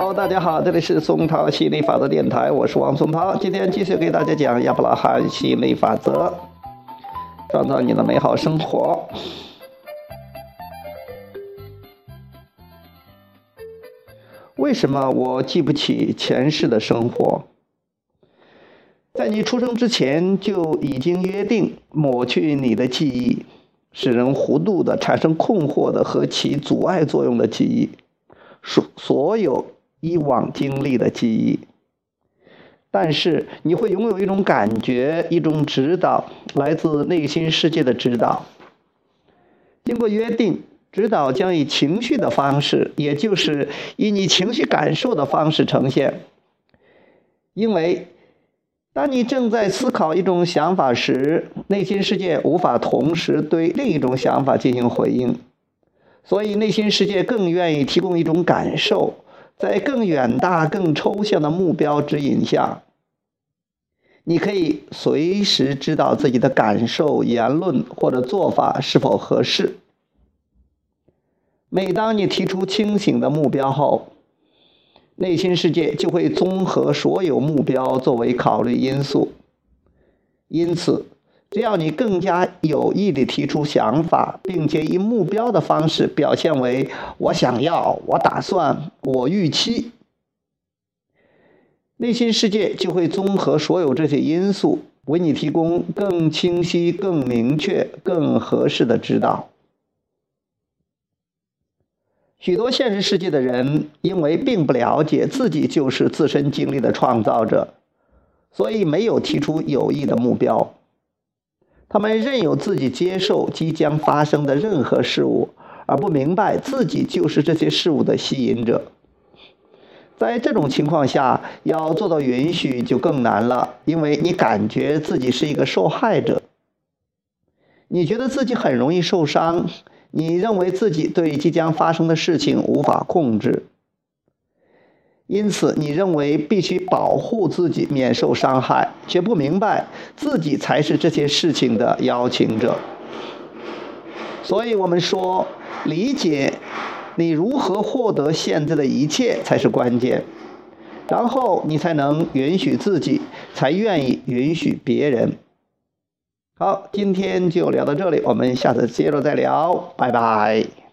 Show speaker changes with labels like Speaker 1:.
Speaker 1: Hello，大家好，这里是松涛吸引力法则电台，我是王松涛。今天继续给大家讲亚伯拉罕吸引力法则，创造你的美好生活。为什么我记不起前世的生活？在你出生之前就已经约定抹去你的记忆，使人糊涂的、产生困惑的和起阻碍作用的记忆，所所有以往经历的记忆。但是你会拥有一种感觉，一种指导，来自内心世界的指导。经过约定。指导将以情绪的方式，也就是以你情绪感受的方式呈现。因为当你正在思考一种想法时，内心世界无法同时对另一种想法进行回应，所以内心世界更愿意提供一种感受，在更远大、更抽象的目标指引下，你可以随时知道自己的感受、言论或者做法是否合适。每当你提出清醒的目标后，内心世界就会综合所有目标作为考虑因素。因此，只要你更加有意地提出想法，并且以目标的方式表现为“我想要”“我打算”“我预期”，内心世界就会综合所有这些因素，为你提供更清晰、更明确、更合适的指导。许多现实世界的人，因为并不了解自己就是自身经历的创造者，所以没有提出有益的目标。他们任由自己接受即将发生的任何事物，而不明白自己就是这些事物的吸引者。在这种情况下，要做到允许就更难了，因为你感觉自己是一个受害者，你觉得自己很容易受伤。你认为自己对即将发生的事情无法控制，因此你认为必须保护自己免受伤害，却不明白自己才是这些事情的邀请者。所以我们说，理解你如何获得现在的一切才是关键，然后你才能允许自己，才愿意允许别人。好，今天就聊到这里，我们下次接着再聊，拜拜。